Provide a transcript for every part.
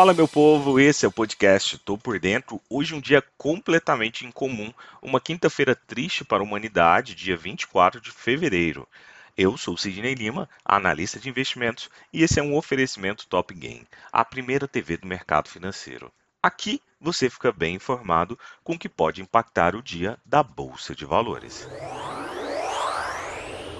Fala meu povo, esse é o podcast Tô por Dentro. Hoje um dia completamente incomum, uma quinta-feira triste para a humanidade, dia 24 de fevereiro. Eu sou Sidney Lima, analista de investimentos, e esse é um oferecimento Top Game, a primeira TV do mercado financeiro. Aqui você fica bem informado com o que pode impactar o dia da Bolsa de Valores.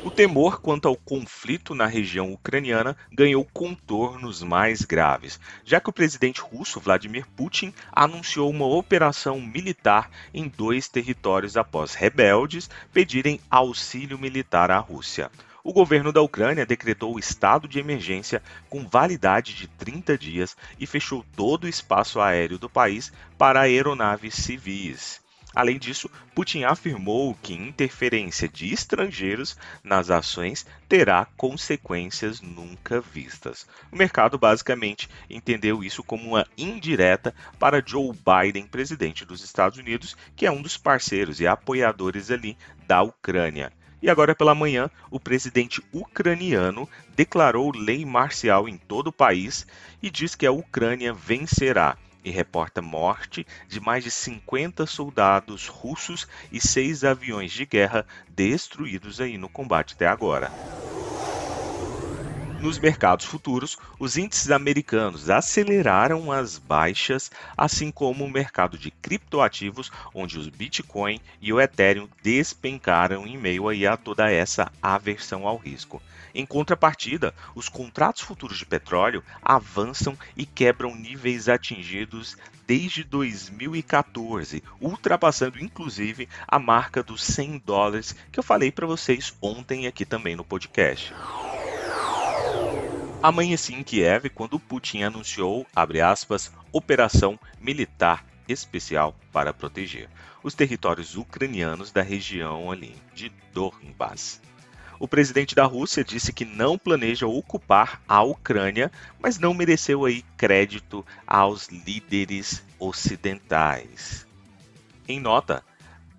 O temor quanto ao conflito na região ucraniana ganhou contornos mais graves, já que o presidente russo Vladimir Putin anunciou uma operação militar em dois territórios após rebeldes pedirem auxílio militar à Rússia. O governo da Ucrânia decretou o estado de emergência com validade de 30 dias e fechou todo o espaço aéreo do país para aeronaves civis. Além disso, Putin afirmou que interferência de estrangeiros nas ações terá consequências nunca vistas. O mercado basicamente entendeu isso como uma indireta para Joe Biden, presidente dos Estados Unidos, que é um dos parceiros e apoiadores ali da Ucrânia. E agora pela manhã, o presidente ucraniano declarou lei marcial em todo o país e diz que a Ucrânia vencerá e reporta morte de mais de 50 soldados russos e seis aviões de guerra destruídos aí no combate até agora. Nos mercados futuros, os índices americanos aceleraram as baixas, assim como o mercado de criptoativos, onde os Bitcoin e o Ethereum despencaram em meio aí a toda essa aversão ao risco. Em contrapartida, os contratos futuros de petróleo avançam e quebram níveis atingidos desde 2014, ultrapassando inclusive a marca dos 100 dólares que eu falei para vocês ontem aqui também no podcast. Amanheci em Kiev quando Putin anunciou, aspas, operação militar especial para proteger os territórios ucranianos da região ali de Donbass. O presidente da Rússia disse que não planeja ocupar a Ucrânia, mas não mereceu aí crédito aos líderes ocidentais. Em nota,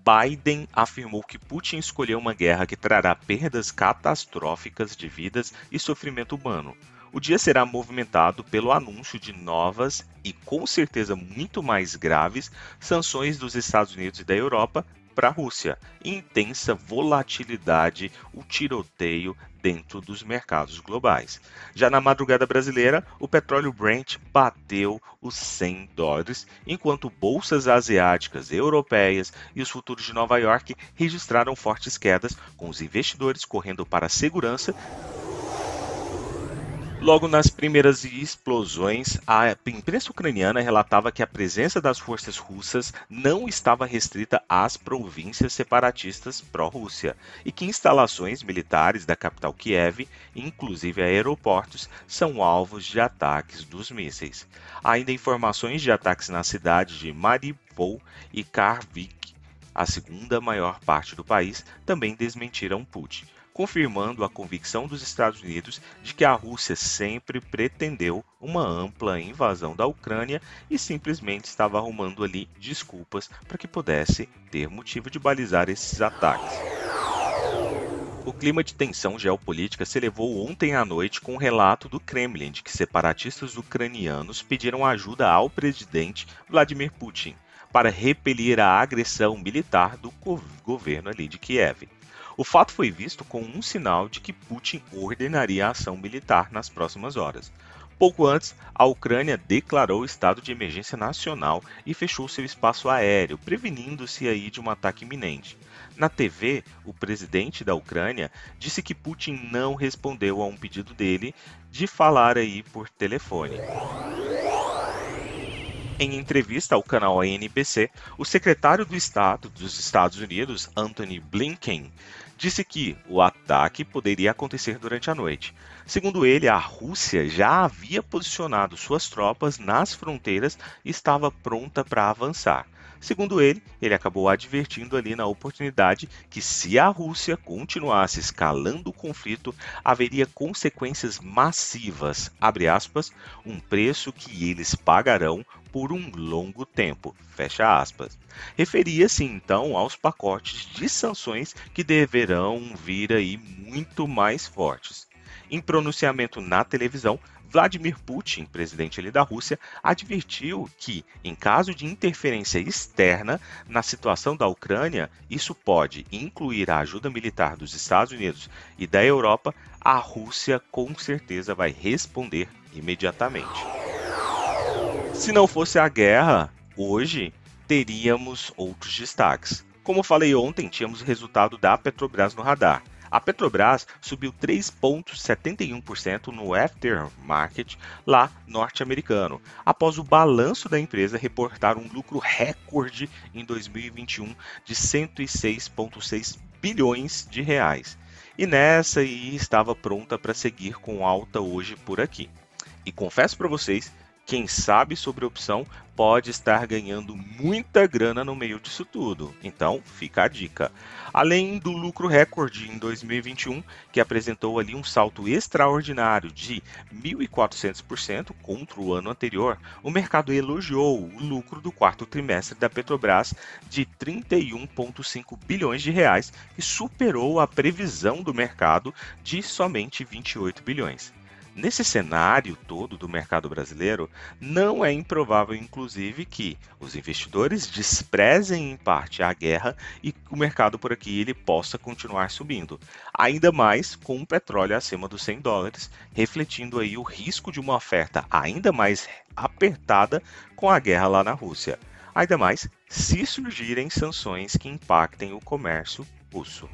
Biden afirmou que Putin escolheu uma guerra que trará perdas catastróficas de vidas e sofrimento humano. O dia será movimentado pelo anúncio de novas e com certeza muito mais graves sanções dos Estados Unidos e da Europa para a Rússia. Intensa volatilidade, o tiroteio dentro dos mercados globais. Já na madrugada brasileira, o petróleo Brent bateu os 100 dólares, enquanto bolsas asiáticas, europeias e os futuros de Nova York registraram fortes quedas, com os investidores correndo para a segurança Logo nas primeiras explosões, a imprensa ucraniana relatava que a presença das forças russas não estava restrita às províncias separatistas pró-Rússia e que instalações militares da capital Kiev, inclusive aeroportos, são alvos de ataques dos mísseis. Ainda informações de ataques na cidade de Mariupol e Kharkiv, a segunda maior parte do país, também desmentiram Putin confirmando a convicção dos Estados Unidos de que a Rússia sempre pretendeu uma ampla invasão da Ucrânia e simplesmente estava arrumando ali desculpas para que pudesse ter motivo de balizar esses ataques. O clima de tensão geopolítica se elevou ontem à noite com o relato do Kremlin de que separatistas ucranianos pediram ajuda ao presidente Vladimir Putin para repelir a agressão militar do governo ali de Kiev. O fato foi visto como um sinal de que Putin ordenaria a ação militar nas próximas horas. Pouco antes, a Ucrânia declarou estado de emergência nacional e fechou seu espaço aéreo, prevenindo-se aí de um ataque iminente. Na TV, o presidente da Ucrânia disse que Putin não respondeu a um pedido dele de falar aí por telefone. Em entrevista ao canal ANBC, o secretário do Estado dos Estados Unidos, Anthony Blinken, disse que o ataque poderia acontecer durante a noite. Segundo ele, a Rússia já havia posicionado suas tropas nas fronteiras e estava pronta para avançar. Segundo ele, ele acabou advertindo ali na oportunidade que se a Rússia continuasse escalando o conflito, haveria consequências massivas, aspas, um preço que eles pagarão por um longo tempo. Fecha aspas. Referia-se então aos pacotes de sanções que deverão vir aí muito mais fortes. Em pronunciamento na televisão, Vladimir Putin, presidente da Rússia, advertiu que, em caso de interferência externa na situação da Ucrânia, isso pode incluir a ajuda militar dos Estados Unidos e da Europa, a Rússia com certeza vai responder imediatamente. Se não fosse a guerra, hoje teríamos outros destaques. Como falei ontem, tínhamos o resultado da Petrobras no radar. A Petrobras subiu 3,71% no aftermarket lá norte-americano, após o balanço da empresa reportar um lucro recorde em 2021 de 106,6 bilhões de reais. E nessa aí estava pronta para seguir com alta hoje por aqui. E confesso para vocês quem sabe sobre opção pode estar ganhando muita grana no meio disso tudo. Então, fica a dica. Além do lucro recorde em 2021, que apresentou ali um salto extraordinário de 1.400% contra o ano anterior, o mercado elogiou o lucro do quarto trimestre da Petrobras de 31,5 bilhões de reais, que superou a previsão do mercado de somente 28 bilhões. Nesse cenário todo do mercado brasileiro, não é improvável, inclusive, que os investidores desprezem em parte a guerra e o mercado por aqui ele possa continuar subindo. Ainda mais com o petróleo acima dos 100 dólares, refletindo aí o risco de uma oferta ainda mais apertada com a guerra lá na Rússia. Ainda mais se surgirem sanções que impactem o comércio russo.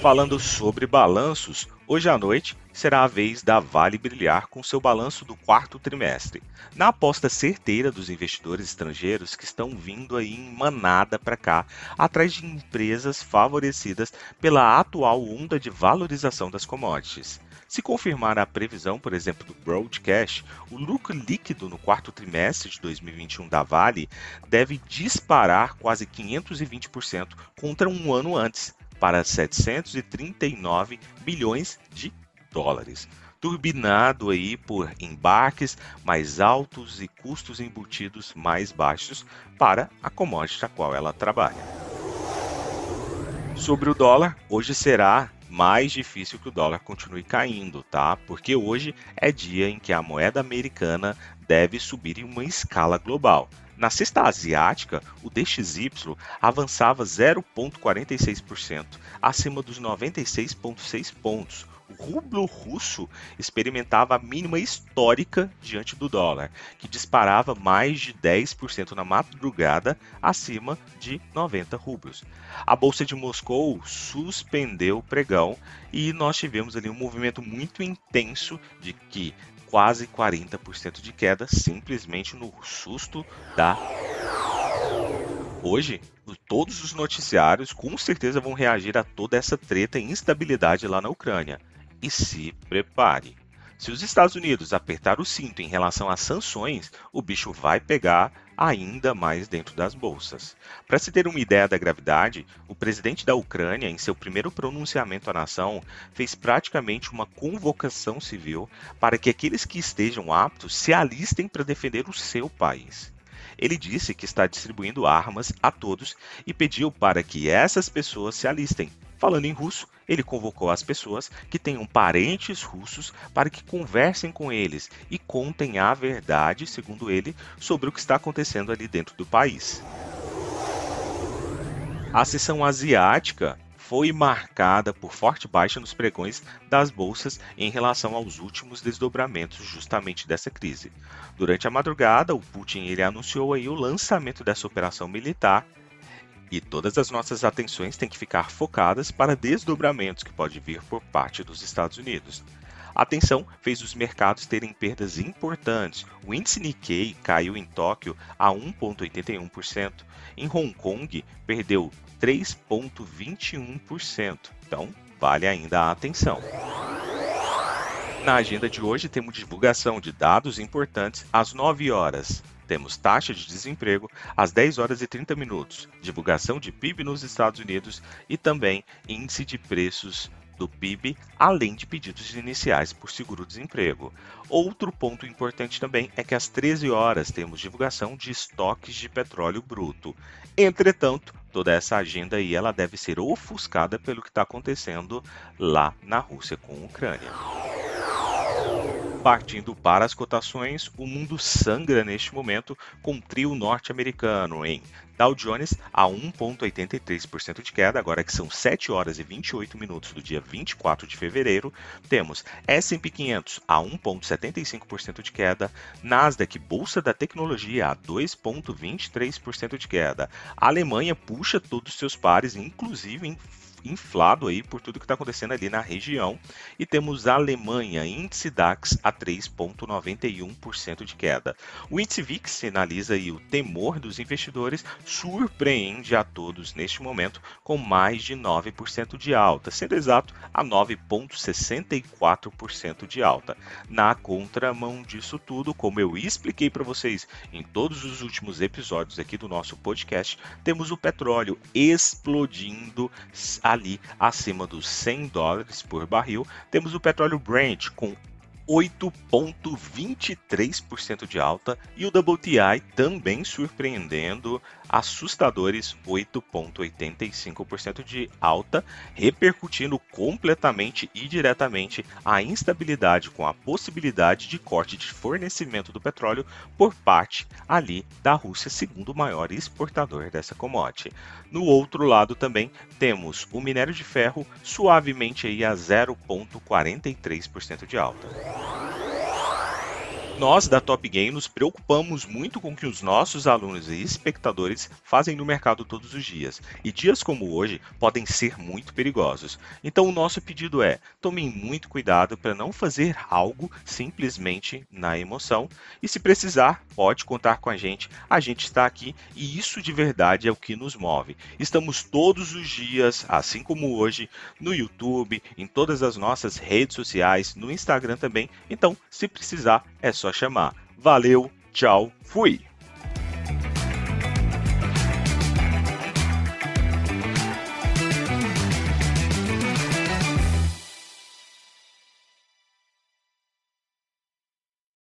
Falando sobre balanços, hoje à noite será a vez da Vale brilhar com seu balanço do quarto trimestre. Na aposta certeira dos investidores estrangeiros que estão vindo aí em manada para cá, atrás de empresas favorecidas pela atual onda de valorização das commodities. Se confirmar a previsão, por exemplo, do Broadcast, o lucro líquido no quarto trimestre de 2021 da Vale deve disparar quase 520% contra um ano antes, para 739 bilhões de dólares, turbinado aí por embarques mais altos e custos embutidos mais baixos para a commodity a qual ela trabalha. Sobre o dólar, hoje será mais difícil que o dólar continue caindo, tá? Porque hoje é dia em que a moeda americana deve subir em uma escala global. Na cesta asiática, o DXY avançava 0,46%, acima dos 96,6 pontos. O rublo russo experimentava a mínima histórica diante do dólar, que disparava mais de 10% na madrugada, acima de 90 rublos. A bolsa de Moscou suspendeu o pregão e nós tivemos ali um movimento muito intenso de que quase 40% de queda simplesmente no susto da. Hoje, todos os noticiários com certeza vão reagir a toda essa treta e instabilidade lá na Ucrânia. E se prepare. Se os Estados Unidos apertar o cinto em relação às sanções, o bicho vai pegar ainda mais dentro das bolsas. Para se ter uma ideia da gravidade, o presidente da Ucrânia, em seu primeiro pronunciamento à nação, fez praticamente uma convocação civil para que aqueles que estejam aptos se alistem para defender o seu país. Ele disse que está distribuindo armas a todos e pediu para que essas pessoas se alistem, Falando em russo, ele convocou as pessoas que tenham parentes russos para que conversem com eles e contem a verdade, segundo ele, sobre o que está acontecendo ali dentro do país. A sessão asiática foi marcada por forte baixa nos pregões das bolsas em relação aos últimos desdobramentos justamente dessa crise. Durante a madrugada, o Putin ele anunciou aí o lançamento dessa operação militar e todas as nossas atenções têm que ficar focadas para desdobramentos que pode vir por parte dos Estados Unidos. A tensão fez os mercados terem perdas importantes. O índice Nikkei caiu em Tóquio a 1,81%. Em Hong Kong, perdeu 3,21%. Então, vale ainda a atenção. Na agenda de hoje, temos divulgação de dados importantes às 9 horas temos taxa de desemprego às 10 horas e 30 minutos, divulgação de PIB nos Estados Unidos e também índice de preços do PIB, além de pedidos iniciais por seguro-desemprego. Outro ponto importante também é que às 13 horas temos divulgação de estoques de petróleo bruto. Entretanto, toda essa agenda aí ela deve ser ofuscada pelo que está acontecendo lá na Rússia com a Ucrânia. Partindo para as cotações, o mundo sangra neste momento com o trio norte-americano em Dow Jones a 1,83% de queda, agora que são 7 horas e 28 minutos do dia 24 de fevereiro. Temos S&P 500 a 1,75% de queda, Nasdaq Bolsa da Tecnologia a 2,23% de queda. A Alemanha puxa todos os seus pares, inclusive em inflado aí por tudo que está acontecendo ali na região. E temos a Alemanha, índice DAX a 3,91% de queda. O índice VIX sinaliza aí o temor dos investidores, surpreende a todos neste momento com mais de 9% de alta, sendo exato a 9,64% de alta. Na contramão disso tudo, como eu expliquei para vocês em todos os últimos episódios aqui do nosso podcast, temos o petróleo explodindo ali acima dos 100 dólares por barril. Temos o petróleo Brent com 8,23% de alta e o WTI também surpreendendo assustadores 8,85% de alta, repercutindo completamente e diretamente a instabilidade com a possibilidade de corte de fornecimento do petróleo por parte ali da Rússia, segundo maior exportador dessa commodity. No outro lado também temos o minério de ferro suavemente aí a 0,43% de alta. Thank you. Nós da Top Game nos preocupamos muito com o que os nossos alunos e espectadores fazem no mercado todos os dias, e dias como hoje podem ser muito perigosos. Então o nosso pedido é: tomem muito cuidado para não fazer algo simplesmente na emoção, e se precisar, pode contar com a gente. A gente está aqui e isso de verdade é o que nos move. Estamos todos os dias, assim como hoje, no YouTube, em todas as nossas redes sociais, no Instagram também. Então, se precisar, é só chamar. Valeu, tchau, fui!